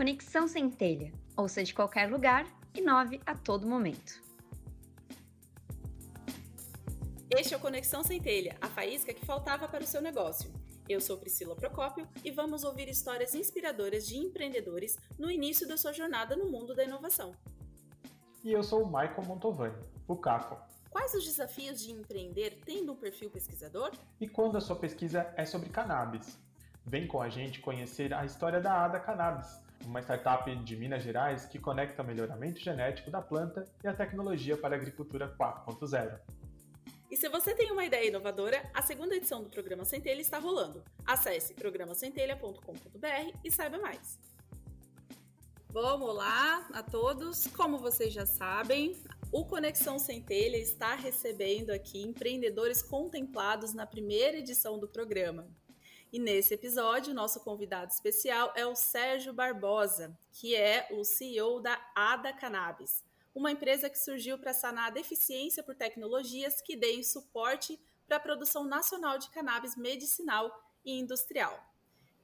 Conexão Centelha. Ouça de qualquer lugar, inove a todo momento. Este é o Conexão Centelha, a faísca que faltava para o seu negócio. Eu sou Priscila Procópio e vamos ouvir histórias inspiradoras de empreendedores no início da sua jornada no mundo da inovação. E eu sou o Michael Montovani, o Caco. Quais os desafios de empreender tendo um perfil pesquisador? E quando a sua pesquisa é sobre cannabis? Vem com a gente conhecer a história da Ada Cannabis, uma startup de Minas Gerais que conecta o melhoramento genético da planta e a tecnologia para a agricultura 4.0. E se você tem uma ideia inovadora, a segunda edição do programa Centelha está rolando. Acesse programacentelha.com.br e saiba mais. Vamos lá a todos. Como vocês já sabem, o Conexão Centelha está recebendo aqui empreendedores contemplados na primeira edição do programa. E nesse episódio, nosso convidado especial é o Sérgio Barbosa, que é o CEO da Ada Cannabis, uma empresa que surgiu para sanar a deficiência por tecnologias que deem suporte para a produção nacional de cannabis medicinal e industrial.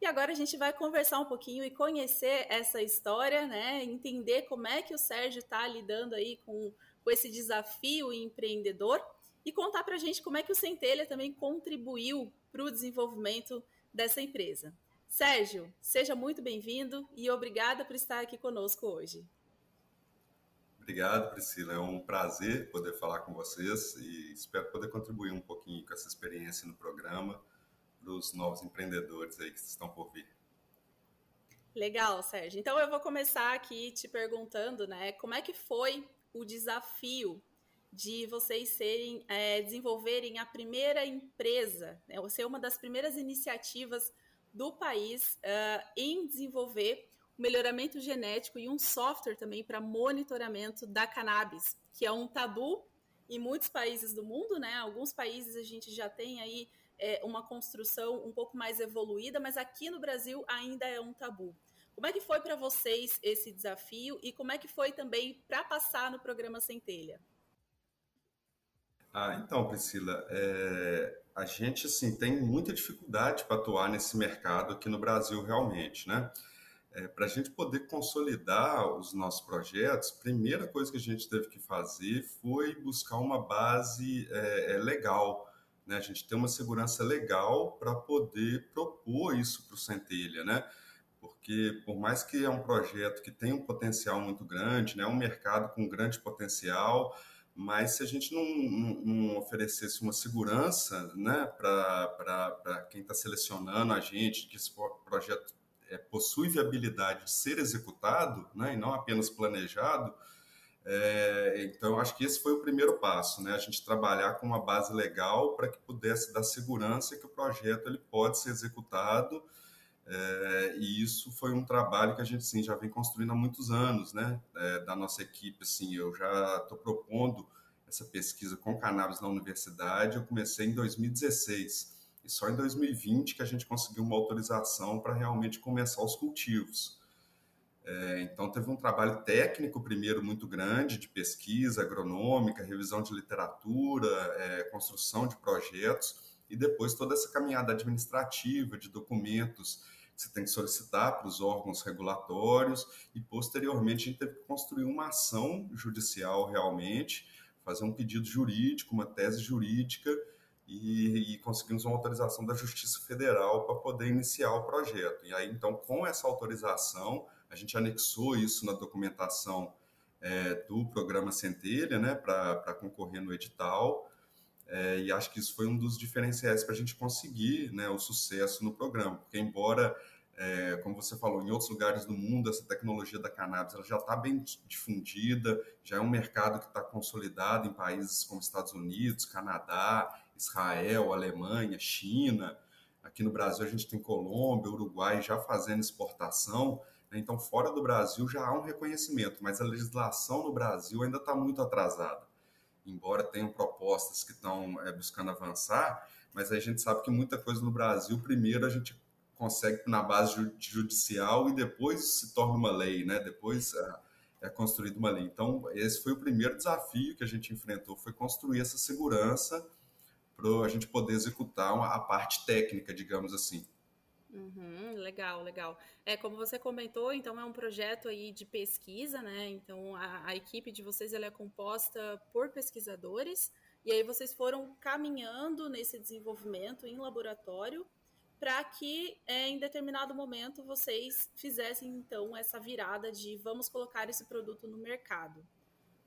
E agora a gente vai conversar um pouquinho e conhecer essa história, né? Entender como é que o Sérgio está lidando aí com, com esse desafio empreendedor e contar para a gente como é que o Centelha também contribuiu para o desenvolvimento dessa empresa. Sérgio, seja muito bem-vindo e obrigada por estar aqui conosco hoje. Obrigado, Priscila. É um prazer poder falar com vocês e espero poder contribuir um pouquinho com essa experiência no programa para os novos empreendedores aí que estão por vir. Legal, Sérgio. Então eu vou começar aqui te perguntando, né, como é que foi o desafio de vocês serem, é, desenvolverem a primeira empresa, né, ser uma das primeiras iniciativas do país uh, em desenvolver o melhoramento genético e um software também para monitoramento da cannabis, que é um tabu em muitos países do mundo, né? Alguns países a gente já tem aí é, uma construção um pouco mais evoluída, mas aqui no Brasil ainda é um tabu. Como é que foi para vocês esse desafio e como é que foi também para passar no programa Centelha? Ah, então, Priscila, é, a gente assim tem muita dificuldade para atuar nesse mercado aqui no Brasil realmente, né? É, para a gente poder consolidar os nossos projetos, primeira coisa que a gente teve que fazer foi buscar uma base é, é legal, né? A gente ter uma segurança legal para poder propor isso para o Centelha, né? Porque por mais que é um projeto que tem um potencial muito grande, né? Um mercado com grande potencial, mas se a gente não, não, não oferecesse uma segurança né, para quem está selecionando a gente, que esse projeto é, possui viabilidade de ser executado né, e não apenas planejado, é, então acho que esse foi o primeiro passo, né, a gente trabalhar com uma base legal para que pudesse dar segurança que o projeto ele pode ser executado é, e isso foi um trabalho que a gente sim, já vem construindo há muitos anos, né? É, da nossa equipe, assim, eu já estou propondo essa pesquisa com cannabis na universidade. Eu comecei em 2016 e só em 2020 que a gente conseguiu uma autorização para realmente começar os cultivos. É, então teve um trabalho técnico primeiro muito grande de pesquisa agronômica, revisão de literatura, é, construção de projetos e depois toda essa caminhada administrativa de documentos você tem que solicitar para os órgãos regulatórios e, posteriormente, a gente teve que construir uma ação judicial realmente, fazer um pedido jurídico, uma tese jurídica e, e conseguimos uma autorização da Justiça Federal para poder iniciar o projeto. E aí, então, com essa autorização, a gente anexou isso na documentação é, do programa Centelha, né, para concorrer no edital. É, e acho que isso foi um dos diferenciais para a gente conseguir né, o sucesso no programa, porque embora, é, como você falou, em outros lugares do mundo essa tecnologia da cannabis ela já está bem difundida, já é um mercado que está consolidado em países como Estados Unidos, Canadá, Israel, Alemanha, China. Aqui no Brasil a gente tem Colômbia, Uruguai já fazendo exportação. Né? Então, fora do Brasil já há um reconhecimento, mas a legislação no Brasil ainda está muito atrasada embora tenham propostas que estão é, buscando avançar, mas a gente sabe que muita coisa no Brasil, primeiro a gente consegue na base judicial e depois se torna uma lei, né? Depois é, é construída uma lei. Então, esse foi o primeiro desafio que a gente enfrentou, foi construir essa segurança para a gente poder executar a parte técnica, digamos assim. Uhum, legal, legal. É, como você comentou, então é um projeto aí de pesquisa, né? Então a, a equipe de vocês ela é composta por pesquisadores, e aí vocês foram caminhando nesse desenvolvimento em laboratório para que é, em determinado momento vocês fizessem então essa virada de vamos colocar esse produto no mercado.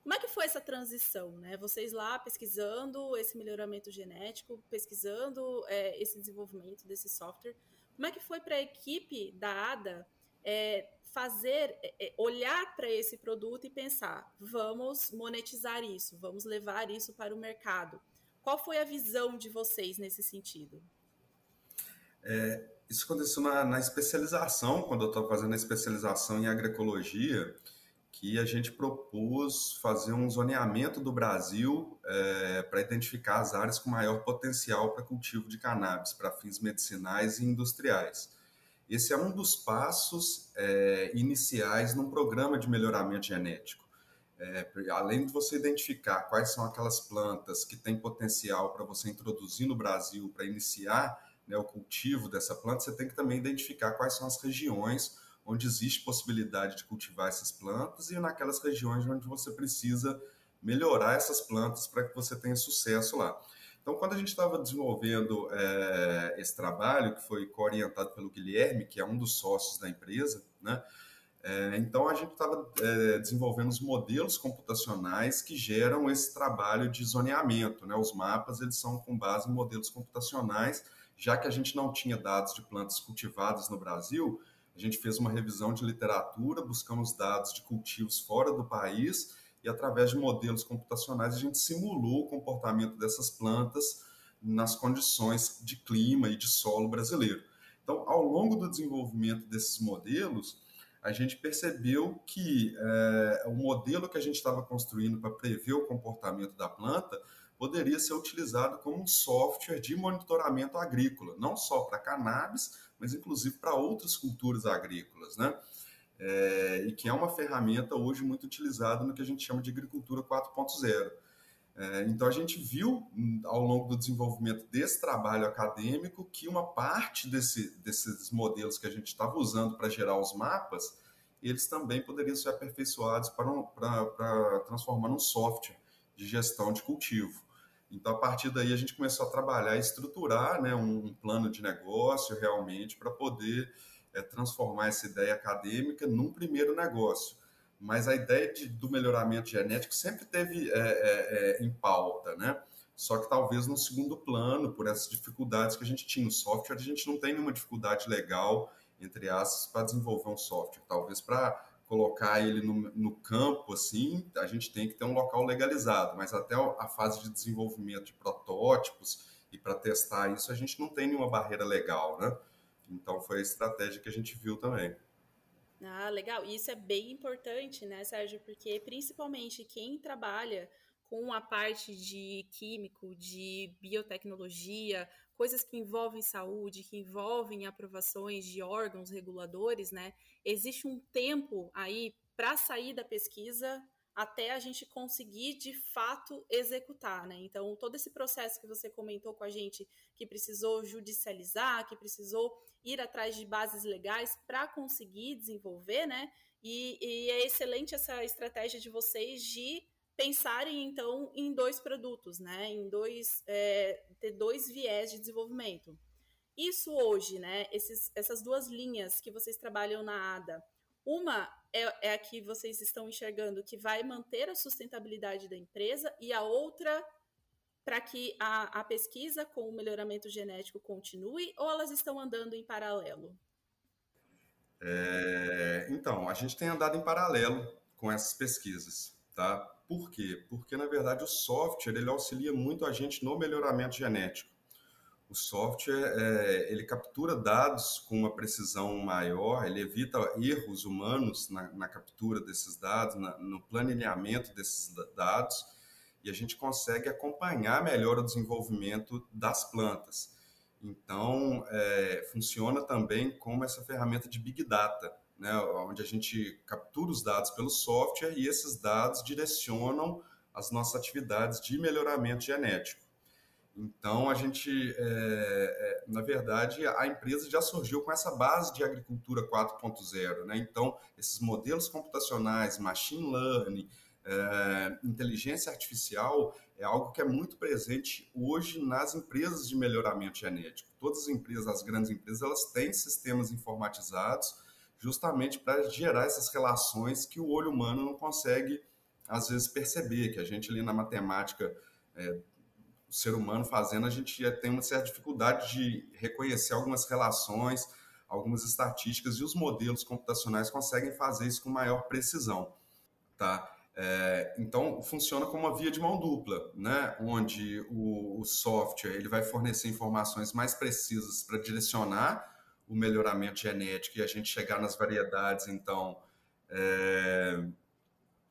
Como é que foi essa transição, né? Vocês lá pesquisando esse melhoramento genético, pesquisando é, esse desenvolvimento desse software, como é que foi para a equipe da ADA é, fazer, é, é olhar para esse produto e pensar, vamos monetizar isso, vamos levar isso para o mercado? Qual foi a visão de vocês nesse sentido? É, isso aconteceu na, na especialização, quando eu estava fazendo a especialização em agroecologia, que a gente propôs fazer um zoneamento do Brasil é, para identificar as áreas com maior potencial para cultivo de cannabis para fins medicinais e industriais. Esse é um dos passos é, iniciais num programa de melhoramento genético. É, além de você identificar quais são aquelas plantas que têm potencial para você introduzir no Brasil para iniciar né, o cultivo dessa planta, você tem que também identificar quais são as regiões onde existe possibilidade de cultivar essas plantas e naquelas regiões onde você precisa melhorar essas plantas para que você tenha sucesso lá. Então, quando a gente estava desenvolvendo é, esse trabalho, que foi orientado pelo Guilherme, que é um dos sócios da empresa, né? É, então, a gente estava é, desenvolvendo os modelos computacionais que geram esse trabalho de zoneamento. Né? Os mapas eles são com base em modelos computacionais já que a gente não tinha dados de plantas cultivadas no Brasil, a gente fez uma revisão de literatura, buscamos dados de cultivos fora do país e, através de modelos computacionais, a gente simulou o comportamento dessas plantas nas condições de clima e de solo brasileiro. Então, ao longo do desenvolvimento desses modelos, a gente percebeu que é, o modelo que a gente estava construindo para prever o comportamento da planta poderia ser utilizado como um software de monitoramento agrícola, não só para cannabis, mas inclusive para outras culturas agrícolas, né? É, e que é uma ferramenta hoje muito utilizada no que a gente chama de agricultura 4.0. É, então, a gente viu hum, ao longo do desenvolvimento desse trabalho acadêmico que uma parte desse, desses modelos que a gente estava usando para gerar os mapas, eles também poderiam ser aperfeiçoados para, um, para, para transformar num software de gestão de cultivo. Então, a partir daí, a gente começou a trabalhar estruturar né, um, plano de negócio realmente para poder é, transformar essa ideia acadêmica num primeiro negócio. Mas a ideia de, do melhoramento genético sempre teve é, é, em pauta, né? Só que talvez no segundo plano, por essas dificuldades que a gente tinha no software, a gente não tem nenhuma dificuldade legal, entre aspas, para desenvolver um software. Talvez para colocar ele no, no, campo, assim, a gente tem que ter um local legalizado, mas até a fase de desenvolvimento de protótipos e para testar isso, a gente não tem nenhuma barreira legal, né? Então foi a estratégia que a gente viu também. Ah, legal. Isso é bem importante, né, Sérgio? Porque principalmente quem trabalha com a parte de químico, de biotecnologia, coisas que envolvem saúde, que envolvem aprovações de órgãos reguladores, né? Existe um tempo aí para sair da pesquisa até a gente conseguir de fato executar, né? Então, todo esse processo que você comentou com a gente, que precisou judicializar, que precisou ir atrás de bases legais para conseguir desenvolver, né? E, e é excelente essa estratégia de vocês de pensarem então em dois produtos, né? Em dois é, ter dois viés de desenvolvimento. Isso hoje, né? Esses, essas duas linhas que vocês trabalham na ADA, uma é, é a que vocês estão enxergando que vai manter a sustentabilidade da empresa e a outra para que a, a pesquisa com o melhoramento genético continue ou elas estão andando em paralelo? É, então, a gente tem andado em paralelo com essas pesquisas, tá? Por quê? Porque, na verdade, o software ele auxilia muito a gente no melhoramento genético. O software é, ele captura dados com uma precisão maior, ele evita erros humanos na, na captura desses dados, na, no planejamento desses dados, e a gente consegue acompanhar melhor o desenvolvimento das plantas. Então, é, funciona também como essa ferramenta de Big Data né, onde a gente captura os dados pelo software e esses dados direcionam as nossas atividades de melhoramento genético. Então, a gente, é, é, na verdade, a empresa já surgiu com essa base de agricultura 4.0. Né? Então, esses modelos computacionais, machine learning, é, inteligência artificial é algo que é muito presente hoje nas empresas de melhoramento genético. Todas as empresas, as grandes empresas, elas têm sistemas informatizados justamente para gerar essas relações que o olho humano não consegue, às vezes, perceber, que a gente ali na matemática é, o ser humano fazendo, a gente já tem uma certa dificuldade de reconhecer algumas relações, algumas estatísticas, e os modelos computacionais conseguem fazer isso com maior precisão. Tá? É, então, funciona como uma via de mão dupla, né? onde o, o software ele vai fornecer informações mais precisas para direcionar o melhoramento genético e a gente chegar nas variedades, então, é,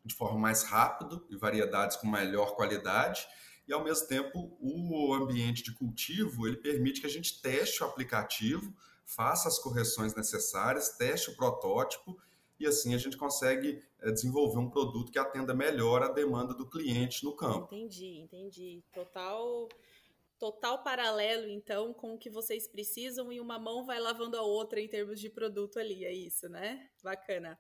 de forma mais rápida e variedades com melhor qualidade e ao mesmo tempo o ambiente de cultivo ele permite que a gente teste o aplicativo, faça as correções necessárias, teste o protótipo e assim a gente consegue eh, desenvolver um produto que atenda melhor a demanda do cliente no campo. Entendi, entendi. Total total paralelo então com o que vocês precisam e uma mão vai lavando a outra em termos de produto ali, é isso, né? Bacana.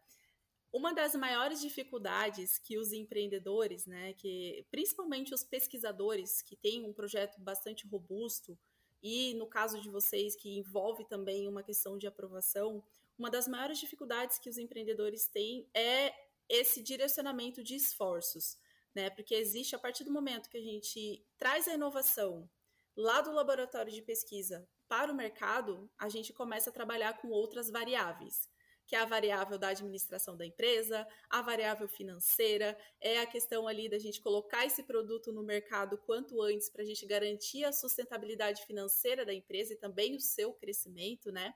Uma das maiores dificuldades que os empreendedores, né, que principalmente os pesquisadores que têm um projeto bastante robusto e no caso de vocês que envolve também uma questão de aprovação, uma das maiores dificuldades que os empreendedores têm é esse direcionamento de esforços, né? Porque existe a partir do momento que a gente traz a inovação lá do laboratório de pesquisa para o mercado, a gente começa a trabalhar com outras variáveis que é a variável da administração da empresa, a variável financeira, é a questão ali da gente colocar esse produto no mercado quanto antes para a gente garantir a sustentabilidade financeira da empresa e também o seu crescimento, né?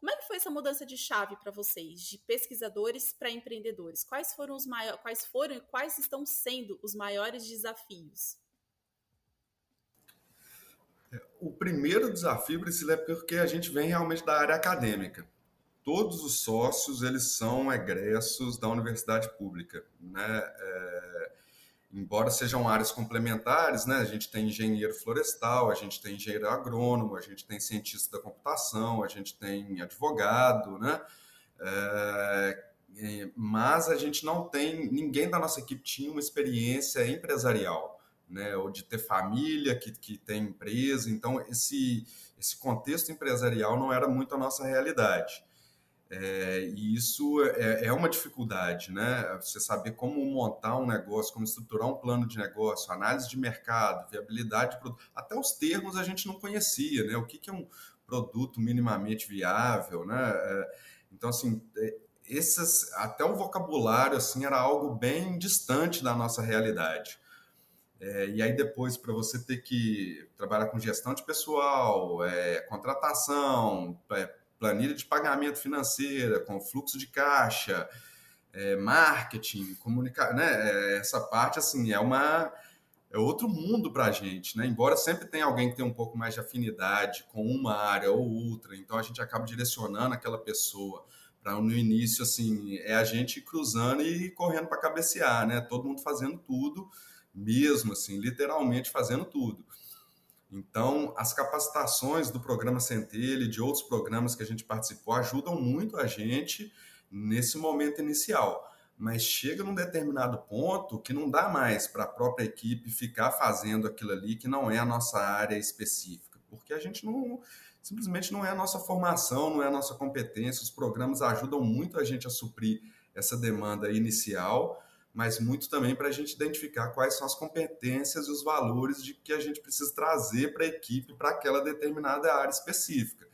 Como é que foi essa mudança de chave para vocês, de pesquisadores para empreendedores? Quais foram os maiores, quais foram e quais estão sendo os maiores desafios? O primeiro desafio, Priscila, é porque a gente vem realmente da área acadêmica todos os sócios eles são egressos da universidade pública, né? É, embora sejam áreas complementares, né? A gente tem engenheiro florestal, a gente tem engenheiro agrônomo, a gente tem cientista da computação, a gente tem advogado, né? É, mas a gente não tem ninguém da nossa equipe tinha uma experiência empresarial, né? Ou de ter família que, que tem empresa, então esse esse contexto empresarial não era muito a nossa realidade. É, e isso é, é, uma dificuldade, né? Você saber como montar um negócio, como estruturar um plano de negócio, análise de mercado, viabilidade de produto. Até os termos a gente não conhecia, né? O que, que é um produto minimamente viável, né? É, então, assim, é, esses, até o vocabulário, assim, era algo bem distante da nossa realidade. É, e aí depois, para você ter que trabalhar com gestão de pessoal, é, contratação, é, planilha de pagamento financeira, com fluxo de caixa, é, marketing, comunicar, né? É, essa parte assim é uma é outro mundo para a gente, né? Embora sempre tenha alguém que tenha um pouco mais de afinidade com uma área ou outra, então a gente acaba direcionando aquela pessoa para no início assim é a gente cruzando e correndo para cabecear, né? Todo mundo fazendo tudo, mesmo assim, literalmente fazendo tudo. Então, as capacitações do programa Centelha e de outros programas que a gente participou ajudam muito a gente nesse momento inicial. Mas chega num determinado ponto que não dá mais para a própria equipe ficar fazendo aquilo ali que não é a nossa área específica, porque a gente não simplesmente não é a nossa formação, não é a nossa competência. Os programas ajudam muito a gente a suprir essa demanda inicial, mas muito também para a gente identificar quais são as competências e os valores de que a gente precisa trazer para a equipe para aquela determinada área específica.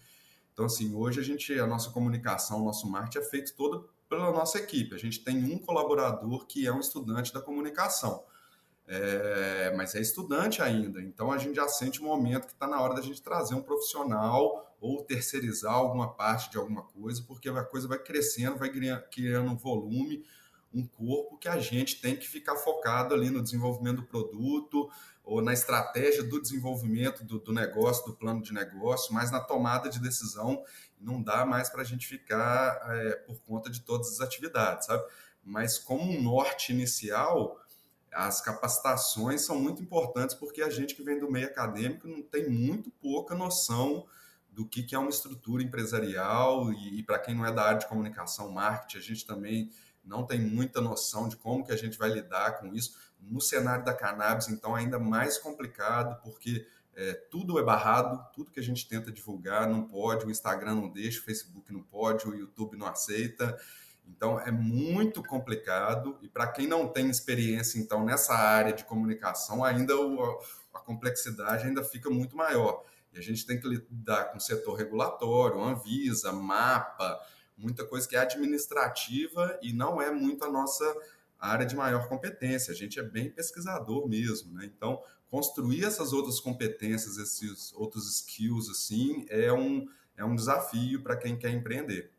Então, assim, hoje a gente, a nossa comunicação, o nosso marketing é feito todo pela nossa equipe. A gente tem um colaborador que é um estudante da comunicação, é, mas é estudante ainda. Então, a gente já sente o momento que está na hora da gente trazer um profissional ou terceirizar alguma parte de alguma coisa, porque a coisa vai crescendo, vai criando volume, um corpo que a gente tem que ficar focado ali no desenvolvimento do produto ou na estratégia do desenvolvimento do, do negócio, do plano de negócio, mas na tomada de decisão não dá mais para a gente ficar é, por conta de todas as atividades, sabe? Mas como um norte inicial, as capacitações são muito importantes porque a gente que vem do meio acadêmico não tem muito pouca noção do que, que é uma estrutura empresarial e, e para quem não é da área de comunicação, marketing, a gente também não tem muita noção de como que a gente vai lidar com isso. No cenário da cannabis, então, é ainda mais complicado, porque é, tudo é barrado, tudo que a gente tenta divulgar não pode, o Instagram não deixa, o Facebook não pode, o YouTube não aceita. Então, é muito complicado e para quem não tem experiência, então, nessa área de comunicação, ainda o, a complexidade ainda fica muito maior. E a gente tem que lidar com o setor regulatório, Anvisa, MAPA, muita coisa que é administrativa e não é muito a nossa área de maior competência. A gente é bem pesquisador mesmo, né? Então, construir essas outras competências, esses outros skills, assim, é um, é um desafio para quem quer empreender.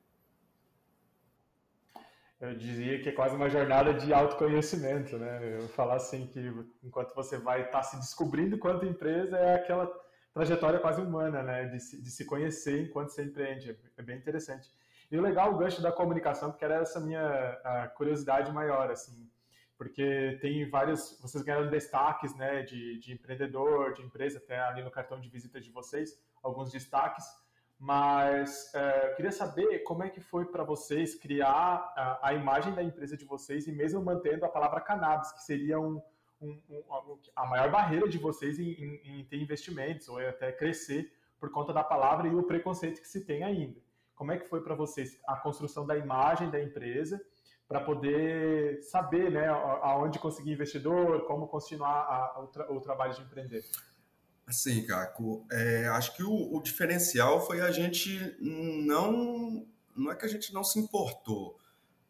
Eu dizia que é quase uma jornada de autoconhecimento, né? Eu falar assim que enquanto você vai estar tá se descobrindo quanto empresa, é aquela trajetória quase humana, né? De se, de se conhecer enquanto você empreende. É bem interessante. E o legal, o gancho da comunicação, porque era essa minha curiosidade maior, assim. Porque tem vários, vocês ganharam destaques, né? De, de empreendedor, de empresa, até ali no cartão de visita de vocês, alguns destaques. Mas é, queria saber como é que foi para vocês criar a, a imagem da empresa de vocês e mesmo mantendo a palavra cannabis, que seria um, um, um, a maior barreira de vocês em, em, em, ter investimentos ou até crescer por conta da palavra e o preconceito que se tem ainda. Como é que foi para vocês a construção da imagem da empresa para poder saber né, aonde conseguir investidor, como continuar a, o, tra o, trabalho de empreender? Sim, Caco. É, acho que o, o diferencial foi a gente não. Não é que a gente não se importou,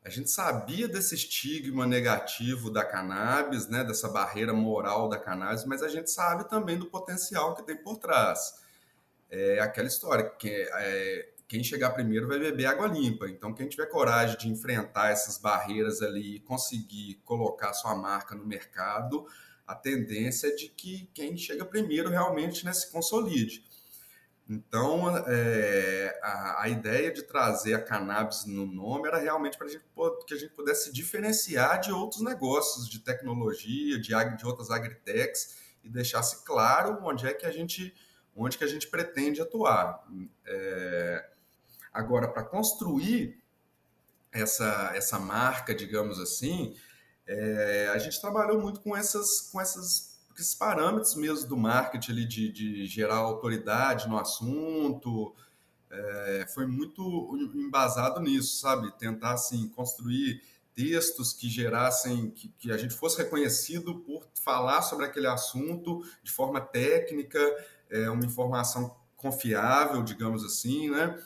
a gente sabia desse estigma negativo da cannabis, né, dessa barreira moral da cannabis, mas a gente sabe também do potencial que tem por trás. É aquela história que é, quem chegar primeiro vai beber água limpa. Então, quem tiver coragem de enfrentar essas barreiras ali e conseguir colocar sua marca no mercado, a tendência é de que quem chega primeiro realmente né, se consolide. Então, é, a, a, ideia de trazer a cannabis no nome era realmente para que a gente pudesse diferenciar de outros negócios de tecnologia, de, de outras agritechs e deixasse claro onde é que a gente, onde que a gente pretende atuar. É, agora, para construir essa, essa marca, digamos assim, é, a gente trabalhou muito com essas, com essas esses parâmetros mesmo do marketing ali de, de gerar autoridade no assunto, é, foi muito embasado nisso, sabe? Tentar, assim, construir textos que gerassem, que, que, a gente fosse reconhecido por falar sobre aquele assunto de forma técnica, é, uma informação confiável, digamos assim, né?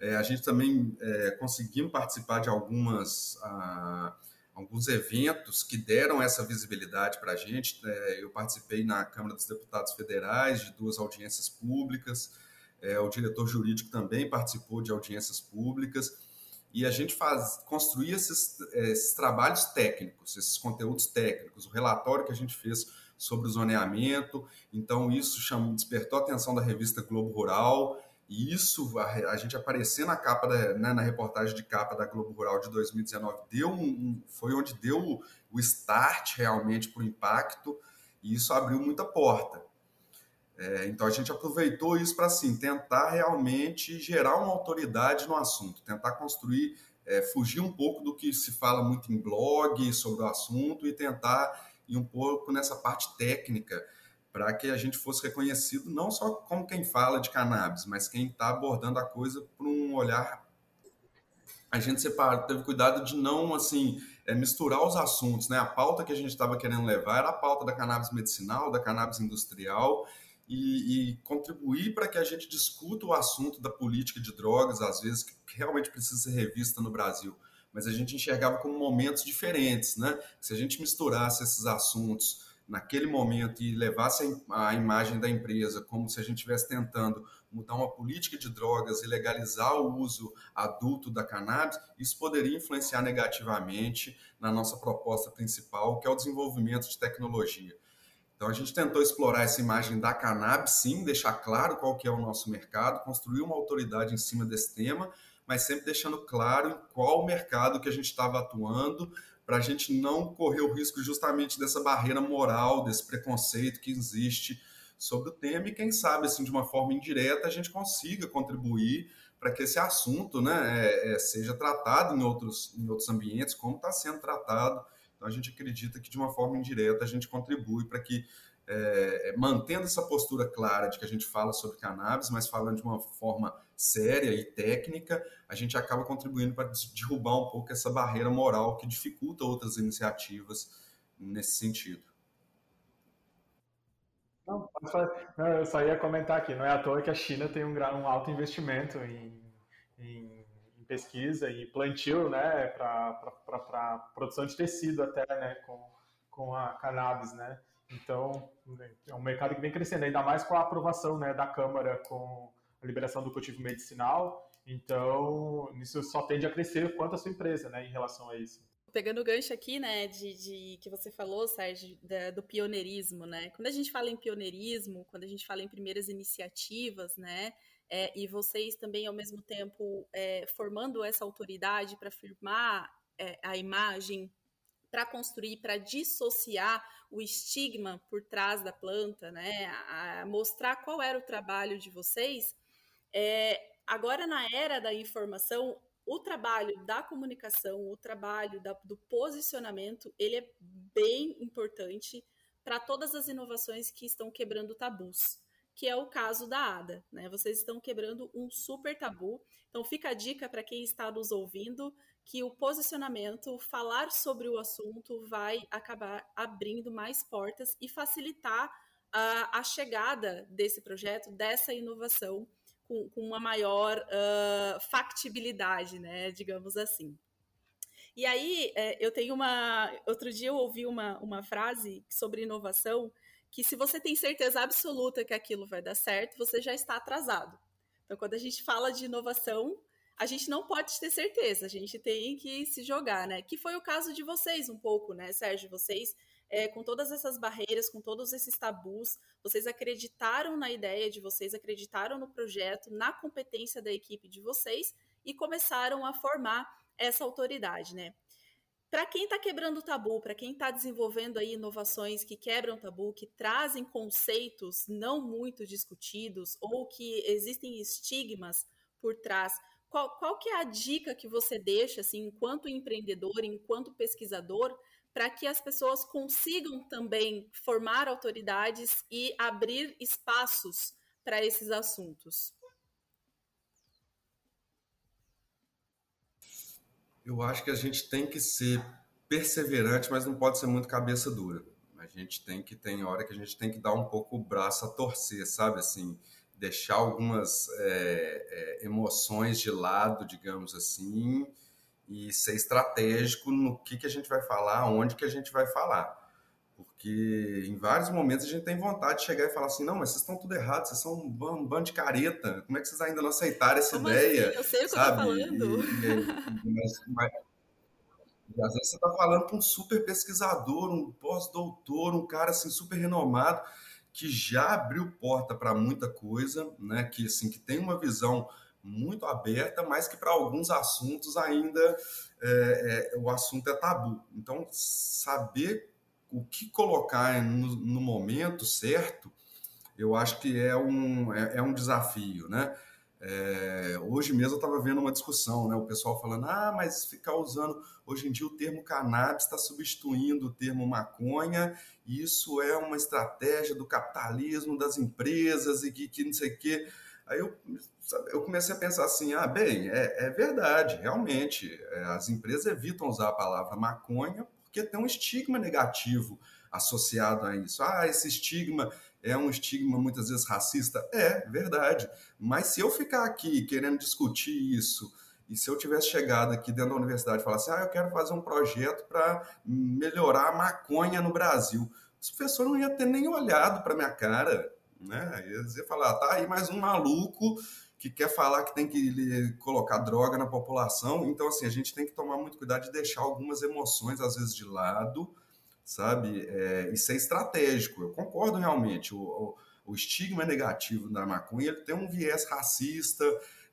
É, a gente também é, conseguimos participar de algumas... Ah, alguns eventos que deram essa visibilidade para a gente. É, eu participei na Câmara dos Deputados Federais de duas audiências públicas, é, o diretor jurídico também participou de audiências públicas, e a gente faz, construir esses, esses trabalhos técnicos, esses conteúdos técnicos, o relatório que a gente fez sobre o zoneamento, então isso chamou, despertou a atenção da revista Globo Rural, e isso, a, a gente aparecer na capa, da, né, na reportagem de capa da Globo Rural de 2019, deu um, um foi onde deu o, o start realmente para o impacto, e isso abriu muita porta. É, então a gente aproveitou isso para assim, tentar realmente gerar uma autoridade no assunto, tentar construir, é, fugir um pouco do que se fala muito em blog sobre o assunto e tentar ir um pouco nessa parte técnica para que a gente fosse reconhecido não só como quem fala de cannabis, mas quem está abordando a coisa por um olhar. A gente separou, teve cuidado de não assim é, misturar os assuntos, né? A pauta que a gente estava querendo levar era a pauta da cannabis medicinal, da cannabis industrial e, e contribuir para que a gente discuta o assunto da política de drogas, às vezes que realmente precisa ser revista no Brasil mas a gente enxergava como momentos diferentes, né? Se a gente misturasse esses assuntos naquele momento e levasse a, imagem da empresa como se a gente estivesse tentando mudar uma política de drogas e legalizar o uso adulto da cannabis, isso poderia influenciar negativamente na nossa proposta principal, que é o desenvolvimento de tecnologia. Então a gente tentou explorar essa imagem da cannabis, sim, deixar claro qual que é o nosso mercado, construir uma autoridade em cima desse tema, mas sempre deixando claro em qual mercado que a gente estava atuando, para a gente não correr o risco justamente dessa barreira moral, desse preconceito que existe sobre o tema e quem sabe assim de uma forma indireta a gente consiga contribuir para que esse assunto né, é, é, seja tratado em outros, em outros ambientes como está sendo tratado. Então a gente acredita que de uma forma indireta a gente contribui para que é, mantendo essa postura clara de que a gente fala sobre cannabis, mas falando de uma forma séria e técnica, a gente acaba contribuindo para derrubar um pouco essa barreira moral que dificulta outras iniciativas nesse sentido. Não, eu só ia comentar aqui, não é à toa que a China tem um, um alto investimento em, em, em pesquisa e plantio, né, para produção de tecido até, né, com, com a cannabis, né. Então, é um mercado que vem crescendo, ainda mais com a aprovação, né, da Câmara com a liberação do cultivo medicinal. Então, isso só tende a crescer quanto a sua empresa, né, em relação a isso. Pegando o gancho aqui, né, de, de que você falou, Sérgio, da, do pioneirismo, né? Quando a gente fala em pioneirismo, quando a gente fala em primeiras iniciativas, né, é, e vocês também, ao mesmo tempo, é, formando essa autoridade para firmar é, a imagem, para construir, para dissociar o estigma por trás da planta, né, a, mostrar qual era o trabalho de vocês, é, agora na era da informação, o trabalho da comunicação, o trabalho da, do posicionamento, ele é bem importante para todas as inovações que estão quebrando tabus, que é o caso da ADA. Né? Vocês estão quebrando um super tabu. Então fica a dica para quem está nos ouvindo que o posicionamento, falar sobre o assunto, vai acabar abrindo mais portas e facilitar a, a chegada desse projeto, dessa inovação com, com uma maior uh, factibilidade, né, digamos assim. E aí, é, eu tenho uma. Outro dia eu ouvi uma, uma frase sobre inovação que se você tem certeza absoluta que aquilo vai dar certo, você já está atrasado. Então, quando a gente fala de inovação, a gente não pode ter certeza, a gente tem que se jogar, né? Que foi o caso de vocês um pouco, né, Sérgio? Vocês é, com todas essas barreiras, com todos esses tabus, vocês acreditaram na ideia de vocês, acreditaram no projeto, na competência da equipe de vocês e começaram a formar essa autoridade, né? Para quem está quebrando o tabu, para quem está desenvolvendo aí inovações que quebram tabu, que trazem conceitos não muito discutidos ou que existem estigmas por trás, qual, qual que é a dica que você deixa, assim, enquanto empreendedor, enquanto pesquisador, para que as pessoas consigam também formar autoridades e abrir espaços para esses assuntos? Eu acho que a gente tem que ser perseverante, mas não pode ser muito cabeça dura. A gente tem que tem hora que a gente tem que dar um pouco o braço a torcer, sabe assim, deixar algumas é, é, emoções de lado, digamos assim, e ser estratégico no que, que a gente vai falar, onde que a gente vai falar. Porque em vários momentos a gente tem vontade de chegar e falar assim, não, mas vocês estão tudo errado, vocês são um bando de careta, como é que vocês ainda não aceitaram essa como ideia? Assim? Eu sei o que sabe? eu tô falando. E, e, mas, mas, às vezes você está falando para um super pesquisador, um pós-doutor, um cara assim super renomado, que já abriu porta para muita coisa, né? Que assim, que tem uma visão muito aberta, mas que para alguns assuntos ainda é, é, o assunto é tabu. Então, saber o que colocar no, no momento certo, eu acho que é um, é, é um desafio, né? É, hoje mesmo eu estava vendo uma discussão, né? O pessoal falando, ah, mas ficar usando hoje em dia o termo cannabis está substituindo o termo maconha, e isso é uma estratégia do capitalismo, das empresas e que, que não sei o quê. Aí eu, eu comecei a pensar assim: ah, bem, é, é verdade, realmente, é, as empresas evitam usar a palavra maconha porque tem um estigma negativo associado a isso. Ah, esse estigma é um estigma muitas vezes racista. É, verdade. Mas se eu ficar aqui querendo discutir isso, e se eu tivesse chegado aqui dentro da universidade e falasse, ah, eu quero fazer um projeto para melhorar a maconha no Brasil, o professor não ia ter nem olhado para minha cara né? Eles iam falar, tá aí mais um maluco que quer falar que tem que colocar droga na população. Então, assim, a gente tem que tomar muito cuidado de deixar algumas emoções, às vezes, de lado, sabe? É, e ser estratégico. Eu concordo realmente. O, o, o estigma negativo da maconha ele tem um viés racista,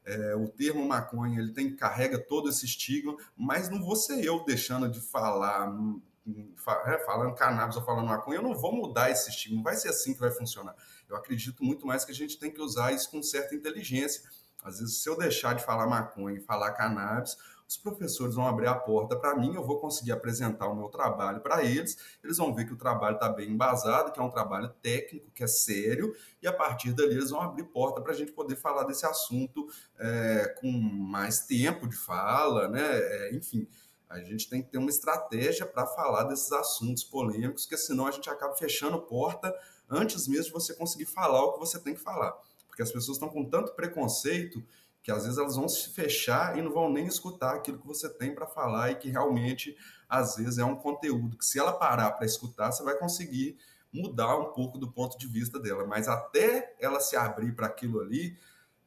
é, o termo maconha ele tem carrega todo esse estigma, mas não vou ser eu deixando de falar, hum, hum, é, falando cannabis ou falando maconha, eu não vou mudar esse estigma, não vai ser assim que vai funcionar. Eu acredito muito mais que a gente tem que usar isso com certa inteligência. Às vezes, se eu deixar de falar maconha e falar cannabis, os professores vão abrir a porta para mim, eu vou conseguir apresentar o meu trabalho para eles, eles vão ver que o trabalho está bem embasado, que é um trabalho técnico, que é sério, e a partir dali eles vão abrir porta para a gente poder falar desse assunto é, com mais tempo de fala, né? É, enfim, a gente tem que ter uma estratégia para falar desses assuntos polêmicos, porque senão a gente acaba fechando porta antes mesmo de você conseguir falar o que você tem que falar. Porque as pessoas estão com tanto preconceito que às vezes elas vão se fechar e não vão nem escutar aquilo que você tem para falar e que realmente às vezes é um conteúdo que se ela parar para escutar, você vai conseguir mudar um pouco do ponto de vista dela, mas até ela se abrir para aquilo ali,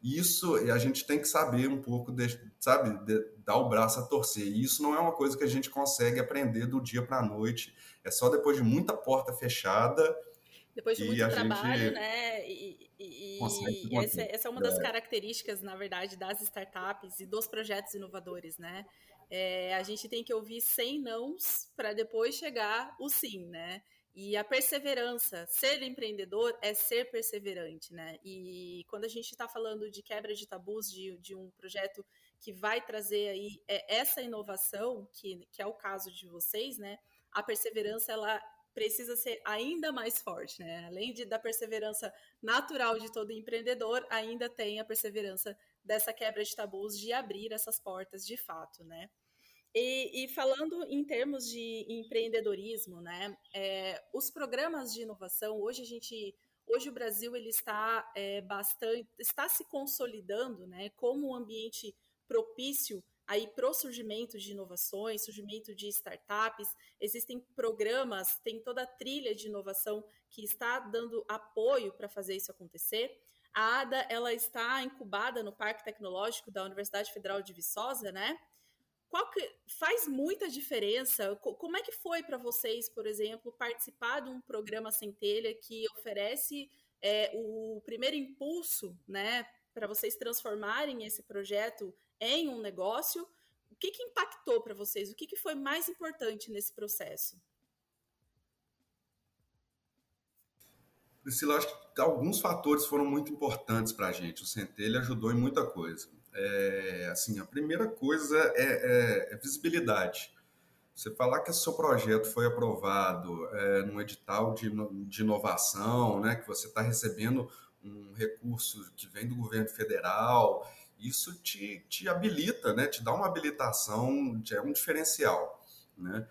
isso a gente tem que saber um pouco, de, sabe, de, dar o braço a torcer. E isso não é uma coisa que a gente consegue aprender do dia para a noite. É só depois de muita porta fechada. Depois de muito trabalho, né? E, e, e essa, essa, é uma das é. características, na verdade, das startups e dos projetos inovadores, né? É, a gente tem que ouvir 100 nãos para depois chegar o sim, né? E a perseverança, ser empreendedor é ser perseverante, né? E quando a gente está falando de quebra de tabus, de, de um projeto que vai trazer aí é, essa inovação, que, que é o caso de vocês, né? A perseverança, ela precisa ser ainda mais forte, né? Além de, da perseverança natural de todo empreendedor, ainda tem a perseverança dessa quebra de tabus de abrir essas portas de fato, né? E, e falando em termos de empreendedorismo, né? É, os programas de inovação hoje a gente hoje o Brasil ele está é, bastante está se consolidando, né? Como um ambiente propício aí para o surgimento de inovações, surgimento de startups. Existem programas, tem toda a trilha de inovação que está dando apoio para fazer isso acontecer. A ADA ela está incubada no Parque Tecnológico da Universidade Federal de Viçosa, né? Qual que faz muita diferença? Como é que foi para vocês, por exemplo, participar de um programa Centelha que oferece é, o primeiro impulso, né, para vocês transformarem esse projeto em um negócio. O que, que impactou para vocês? O que, que foi mais importante nesse processo? Priscila, acho que alguns fatores foram muito importantes para a gente. O Centelha ajudou em muita coisa. É, assim, a primeira coisa é, é, é, visibilidade. Você falar que seu projeto foi aprovado é, num edital de, de inovação, né, que você está recebendo um recurso que vem do governo federal, isso te, te habilita, né? te dá uma habilitação, é um diferencial. Né?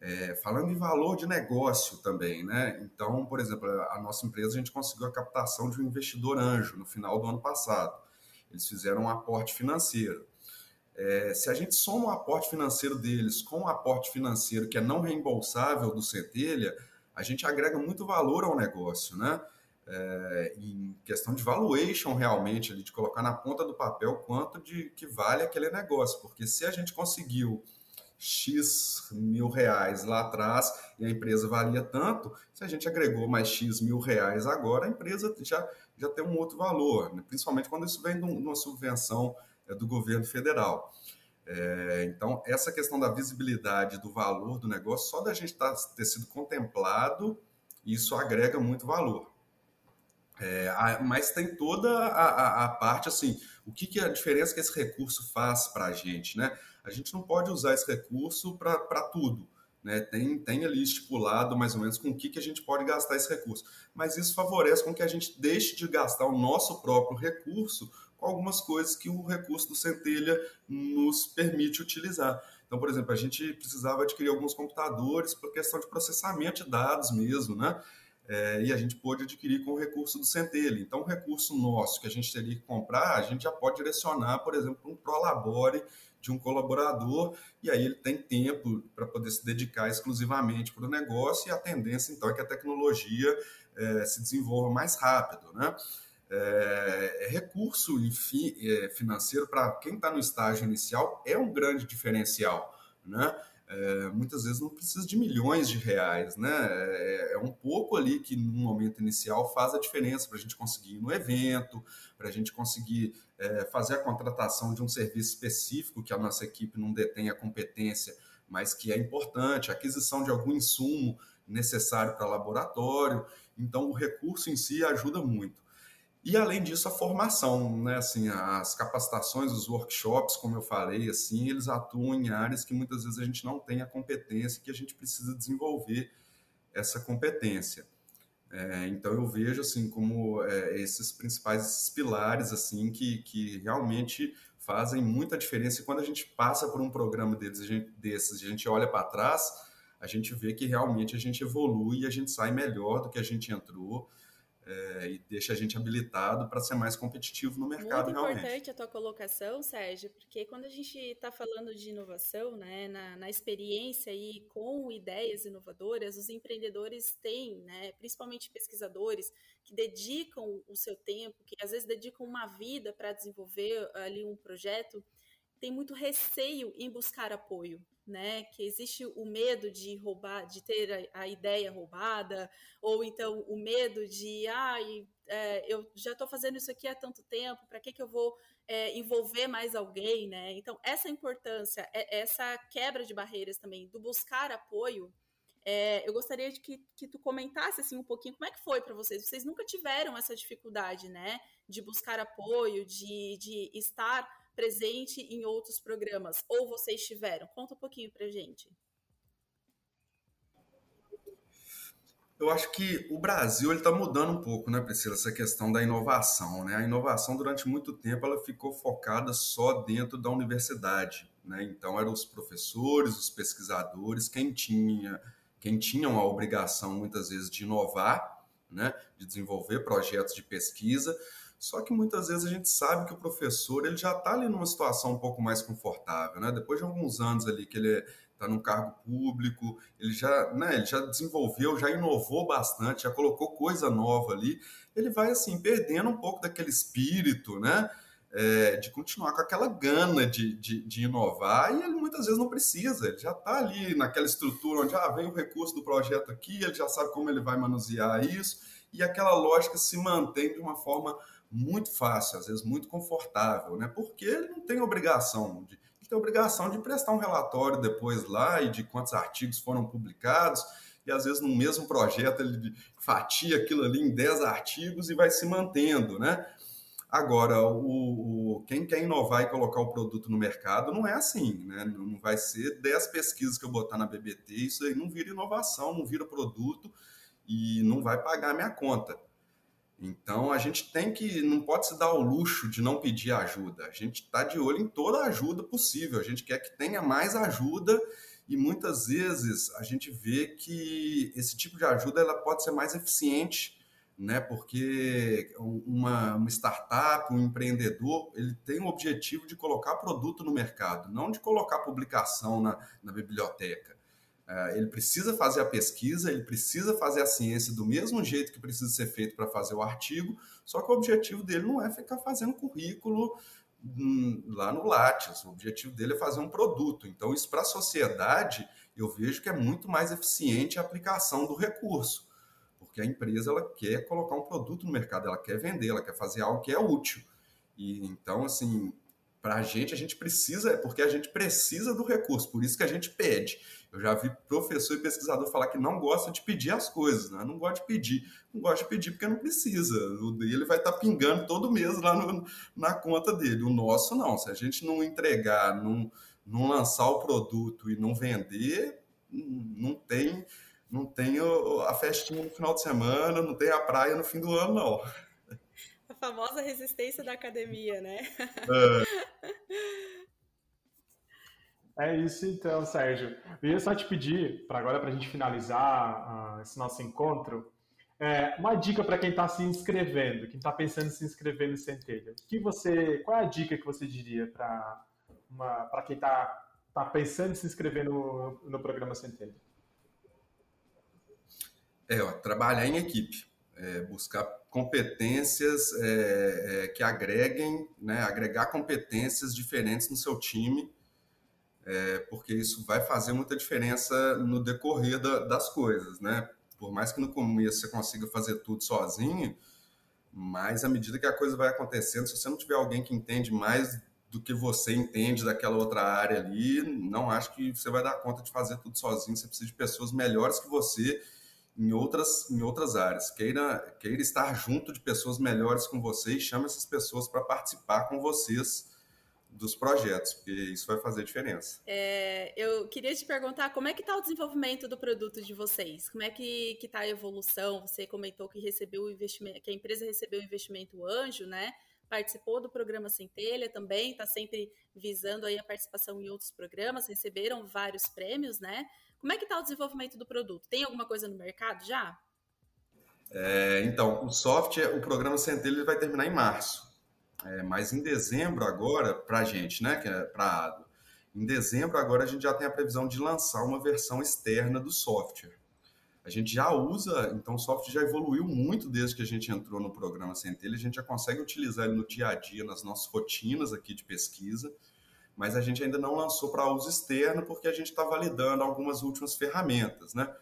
É, falando em valor de negócio também, né? Então, por exemplo, a nossa empresa a gente conseguiu a captação de um investidor anjo no final do ano passado. Eles fizeram um aporte financeiro. É, se a gente soma o aporte financeiro deles com o aporte financeiro que é não reembolsável do Centelha, a gente agrega muito valor ao negócio, né? É, em questão de valuation realmente, de colocar na ponta do papel quanto de que vale aquele negócio, porque se a gente conseguiu X mil reais lá atrás e a empresa valia tanto, se a gente agregou mais X mil reais agora, a empresa já, já tem um outro valor, né? principalmente quando isso vem de uma subvenção é, do governo federal. É, então, essa questão da visibilidade do valor do negócio, só da gente tá, ter sido contemplado, isso agrega muito valor. É, a, mas tem toda a, a, a, parte assim, o que, que é a diferença que esse recurso faz para a gente, né? A gente não pode usar esse recurso para tudo, né? Tem, tem ali estipulado mais ou menos com o que, que a gente pode gastar esse recurso, mas isso favorece com que a gente deixe de gastar o nosso próprio recurso com algumas coisas que o recurso do Centelha nos permite utilizar. Então, por exemplo, a gente precisava adquirir alguns computadores por questão de processamento de dados mesmo, né? É, e a gente pôde adquirir com o recurso do Centelha. Então, o recurso nosso que a gente teria que comprar, a gente já pode direcionar, por exemplo, para um Prolabore de um colaborador, e aí ele tem tempo para poder se dedicar exclusivamente para o negócio, e a tendência, então, é que a tecnologia é, se desenvolva mais rápido, né? É, recurso enfim, é, financeiro para quem está no estágio inicial é um grande diferencial, né? É, muitas vezes não precisa de milhões de reais, né? É, é um pouco ali que no momento inicial faz a diferença para a gente conseguir ir no evento, para a gente conseguir é, fazer a contratação de um serviço específico que a nossa equipe não detém a competência, mas que é importante, a aquisição de algum insumo necessário para laboratório. Então, o recurso em si ajuda muito. E além disso, a formação, né? Assim, as capacitações, os workshops, como eu falei, assim, eles atuam em áreas que muitas vezes a gente não tem a competência, que a gente precisa desenvolver essa competência. É, então eu vejo assim como é, esses principais pilares assim que, que realmente fazem muita diferença e quando a gente passa por um programa deles, a gente, desses, a gente olha para trás, a gente vê que realmente a gente evolui e a gente sai melhor do que a gente entrou é, e deixa a gente habilitado para ser mais competitivo no mercado Muito realmente. importante a tua colocação, Sérgio, porque quando a gente está falando de inovação, né, na, na, experiência e com ideias inovadoras, os empreendedores têm, né, principalmente pesquisadores, que dedicam o seu tempo, que às vezes dedicam uma vida para desenvolver ali um projeto, tem muito receio em buscar apoio né? Que existe o medo de roubar, de ter a, a ideia roubada, ou então o medo de, ai, é, eu já estou fazendo isso aqui há tanto tempo, para que, que eu vou é, envolver mais alguém, né? Então, essa importância, é, essa quebra de barreiras também, do buscar apoio, é, eu gostaria de que, que tu comentasse assim um pouquinho como é que foi para vocês. Vocês nunca tiveram essa dificuldade, né? De buscar apoio, de, de estar presente em outros programas, ou vocês tiveram? Conta um pouquinho pra gente. Eu acho que o Brasil está mudando um pouco, né, Priscila, essa questão da inovação. Né? A inovação, durante muito tempo, ela ficou focada só dentro da universidade. Né? Então, eram os professores, os pesquisadores, quem tinha, quem tinham a obrigação, muitas vezes, de inovar, né? de desenvolver projetos de pesquisa, só que muitas vezes a gente sabe que o professor ele já está ali numa situação um pouco mais confortável, né? Depois de alguns anos ali que ele está num cargo público, ele já, né, ele já desenvolveu, já inovou bastante, já colocou coisa nova ali, ele vai assim perdendo um pouco daquele espírito, né? É, de continuar com aquela gana de, de, de, inovar, e ele muitas vezes não precisa, ele já está ali naquela estrutura onde ah, vem o recurso do projeto aqui, ele já sabe como ele vai manusear isso, e aquela lógica se mantém de uma forma muito fácil, às vezes muito confortável, né? Porque ele não tem obrigação de ele tem obrigação de prestar um relatório depois lá e de quantos artigos foram publicados, e às vezes no mesmo projeto ele fatia aquilo ali em 10 artigos e vai se mantendo, né? Agora, o, o, quem quer inovar e colocar o produto no mercado não é assim, né? Não vai ser 10 pesquisas que eu botar na BBT, isso aí não vira inovação, não vira produto e não vai pagar a minha conta. Então a gente tem que, não pode se dar o luxo de não pedir ajuda. A gente está de olho em toda a ajuda possível. A gente quer que tenha mais ajuda e muitas vezes a gente vê que esse tipo de ajuda ela pode ser mais eficiente, né? Porque uma, uma startup, um empreendedor, ele tem o objetivo de colocar produto no mercado, não de colocar publicação na, na biblioteca. É, ele precisa fazer a pesquisa, ele precisa fazer a ciência do mesmo jeito que precisa ser feito para fazer o artigo, só que o objetivo dele não é ficar fazendo currículo hum, lá no Lattes, o objetivo dele é fazer um produto. Então, isso para a sociedade, eu vejo que é muito mais eficiente a aplicação do recurso, porque a empresa ela quer colocar um produto no mercado, ela quer vender, ela quer fazer algo que é útil. E então, assim, para a gente, a gente precisa, é porque a gente precisa do recurso, por isso que a gente pede. Eu já vi professor e pesquisador falar que não gosta de pedir as coisas, né? Não gosta de pedir. Não gosta de pedir porque não precisa. O dele vai estar tá pingando todo mês lá no, na conta dele. O nosso não. Se a gente não entregar, não, não lançar o produto e não vender, não tem, não tem a festinha no final de semana, não tem a praia no fim do ano, não famosa resistência da academia, né? É. é isso então, Sérgio. Eu ia só te pedir, para agora, para a gente finalizar uh, esse nosso encontro, é, uma dica para quem está se inscrevendo, quem está pensando em se inscrever no Centelha. Que você, qual é a dica que você diria para quem está tá pensando em se inscrever no, no programa Centelha? É, ó, trabalhar em equipe é, buscar competências é, é, que agreguem, né, agregar competências diferentes no seu time, é, porque isso vai fazer muita diferença no decorrer da, das coisas, né? Por mais que no começo você consiga fazer tudo sozinho, mas à medida que a coisa vai acontecendo, se você não tiver alguém que entende mais do que você entende daquela outra área ali, não acho que você vai dar conta de fazer tudo sozinho. Você precisa de pessoas melhores que você em outras, em outras áreas. Queira, queira estar junto de pessoas melhores com você e chame essas pessoas para participar com vocês dos projetos, porque isso vai fazer diferença. É, eu queria te perguntar como é que está o desenvolvimento do produto de vocês? Como é que está a evolução? Você comentou que recebeu o investimento, que a empresa recebeu o investimento anjo, né? Participou do programa Centelha também, está sempre visando aí a participação em outros programas, receberam vários prêmios, né? Como é que está o desenvolvimento do produto? Tem alguma coisa no mercado já? É, então, o software, o programa Centelha vai terminar em março. É, mas em dezembro agora, para a gente, né, que é para a ADO, em dezembro agora a gente já tem a previsão de lançar uma versão externa do software. A gente já usa, então o software já evoluiu muito desde que a gente entrou no programa Centelha, a gente já consegue utilizar ele no dia a dia, nas nossas rotinas aqui de pesquisa, mas a gente ainda não lançou para uso externo porque a gente está validando algumas últimas ferramentas, né?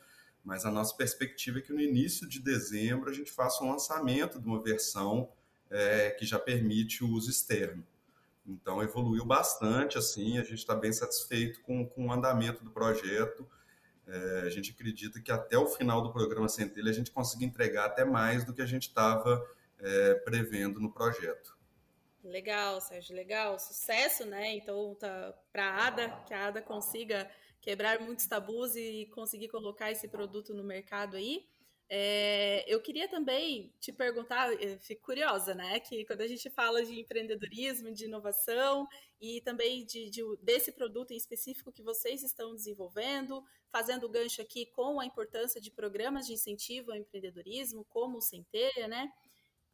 Mas a nossa perspectiva é que no início de dezembro a gente faça um lançamento de uma versão é, que já permite o uso externo. Então, evoluiu bastante, assim, a gente está bem satisfeito com, com o andamento do projeto. É, a gente acredita que até o final do programa Centelha a gente consiga entregar até mais do que a gente estava é, prevendo no projeto. Legal, Sérgio, legal. Sucesso, né? Então, tá para a ADA, que a ADA consiga quebrar muitos tabus e conseguir colocar esse produto no mercado aí. É, eu queria também te perguntar, fico curiosa, né? Que quando a gente fala de empreendedorismo, de inovação e também de, de, desse produto em específico que vocês estão desenvolvendo, fazendo gancho aqui com a importância de programas de incentivo ao empreendedorismo, como o Centelha, né?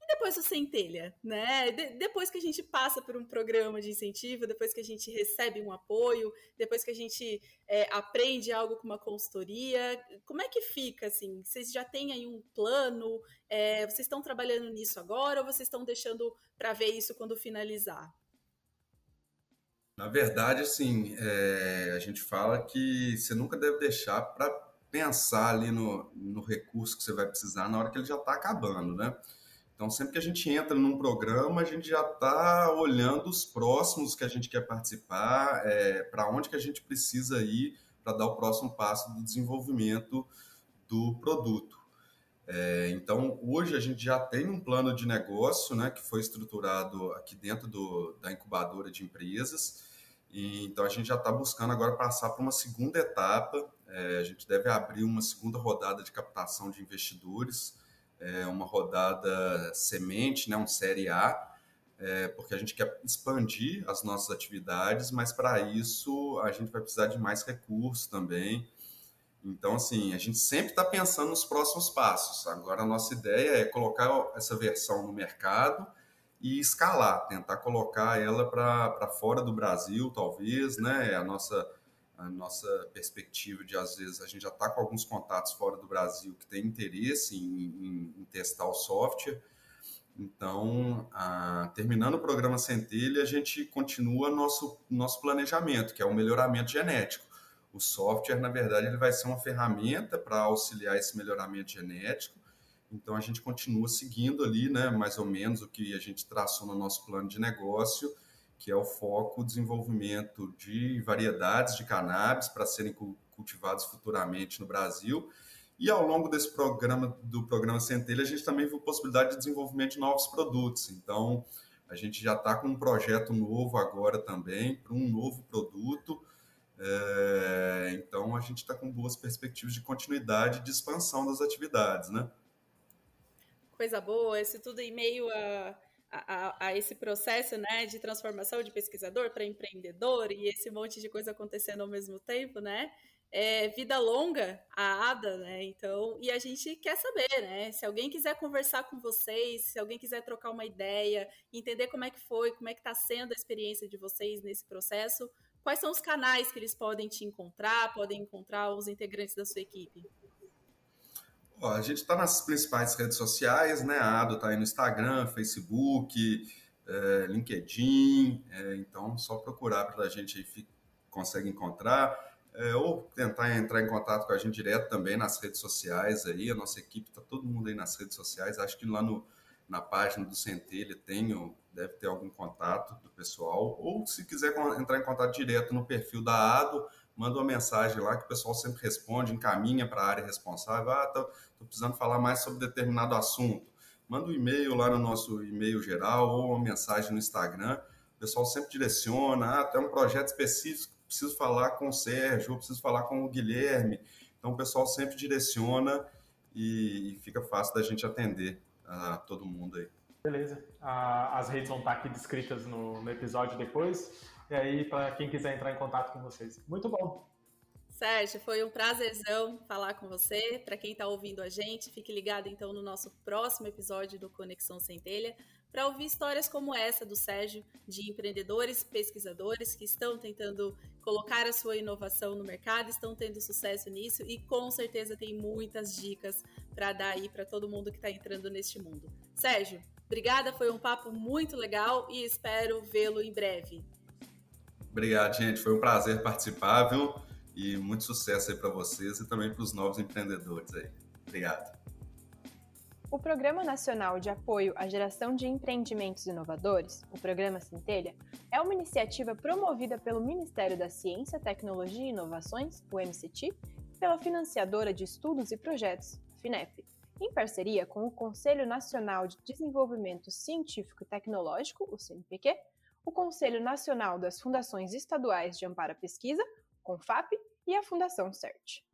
Depois o centelha, né? De, depois que a gente passa por um programa de incentivo, depois que a gente recebe um apoio, depois que a gente é, aprende algo com uma consultoria, como é que fica assim? Vocês já têm aí um plano? É, vocês estão trabalhando nisso agora ou vocês estão deixando para ver isso quando finalizar? Na verdade, assim, é, a gente fala que você nunca deve deixar para pensar ali no, no recurso que você vai precisar na hora que ele já está acabando, né? Então, sempre que a gente entra num programa, a gente já está olhando os próximos que a gente quer participar, é, para onde que a gente precisa ir para dar o próximo passo do desenvolvimento do produto. É, então, hoje a gente já tem um plano de negócio né, que foi estruturado aqui dentro do, da incubadora de empresas. E, então, a gente já está buscando agora passar para uma segunda etapa. É, a gente deve abrir uma segunda rodada de captação de investidores é, uma rodada semente, né, um série A, é, porque a gente quer expandir as nossas atividades, mas para isso a gente vai precisar de mais recursos também. Então, assim, a gente sempre está pensando nos próximos passos. Agora, a nossa ideia é colocar essa versão no mercado e escalar, tentar colocar ela para fora do Brasil, talvez, né? A nossa a nossa perspectiva de, às vezes, a gente já está com alguns contatos fora do Brasil que tem interesse em, em, em testar o software. Então, a, terminando o programa Centelha, a gente continua nosso, nosso planejamento, que é o melhoramento genético. O software, na verdade, ele vai ser uma ferramenta para auxiliar esse melhoramento genético. Então, a gente continua seguindo ali, né, mais ou menos, o que a gente traçou no nosso plano de negócio, que é o foco desenvolvimento de variedades de cannabis para serem cultivados futuramente no Brasil. E ao longo desse programa, do programa Centelha, a gente também viu possibilidade de desenvolvimento de novos produtos. Então, a gente já está com um projeto novo agora também, para um novo produto. É, então, a gente está com boas perspectivas de continuidade e de expansão das atividades, né? Coisa boa, isso tudo em meio a a, a, esse processo né, de transformação de pesquisador para empreendedor e esse monte de coisa acontecendo ao mesmo tempo, né? É vida longa a ADA, né? Então, e a gente quer saber, né? Se alguém quiser conversar com vocês, se alguém quiser trocar uma ideia, entender como é que foi, como é que está sendo a experiência de vocês nesse processo, quais são os canais que eles podem te encontrar, podem encontrar os integrantes da sua equipe? Ó, a gente está nas principais redes sociais, né? A Ado está aí no Instagram, Facebook, é, LinkedIn, é, então só procurar para a gente aí consegue encontrar, é, ou tentar entrar em contato com a gente direto também nas redes sociais aí, a nossa equipe está todo mundo aí nas redes sociais, acho que lá no, na página do Centelha tem, deve ter algum contato do pessoal, ou se quiser entrar em contato direto no perfil da ADO, manda uma mensagem lá que o pessoal sempre responde, encaminha para a área responsável, ah, tô, precisando falar mais sobre determinado assunto, manda um e-mail lá no nosso e-mail geral ou uma mensagem no Instagram, o pessoal sempre direciona, ah, tem um projeto específico preciso falar com o Sérgio, preciso falar com o Guilherme. Então, o pessoal sempre direciona e fica fácil da gente atender a todo mundo aí. Beleza. Ah, as redes vão estar aqui descritas no, no episódio depois. E aí, para quem quiser entrar em contato com vocês. Muito bom. Sérgio, foi um prazerzão falar com você. Para quem está ouvindo a gente, fique ligado então no nosso próximo episódio do Conexão Centelha para ouvir histórias como essa do Sérgio, de empreendedores, pesquisadores que estão tentando colocar a sua inovação no mercado, estão tendo sucesso nisso e com certeza tem muitas dicas para dar aí para todo mundo que está entrando neste mundo. Sérgio, obrigada, foi um papo muito legal e espero vê-lo em breve. Obrigado, gente, foi um prazer participar, viu? E muito sucesso aí para vocês e também para os novos empreendedores aí. Obrigado. O Programa Nacional de Apoio à Geração de Empreendimentos Inovadores, o Programa Centelha, é uma iniciativa promovida pelo Ministério da Ciência, Tecnologia e Inovações, o MCT, e pela financiadora de estudos e projetos, FINEP, em parceria com o Conselho Nacional de Desenvolvimento Científico e Tecnológico, o CNPq, o Conselho Nacional das Fundações Estaduais de Amparo à Pesquisa, CONFAP, e a Fundação CERT.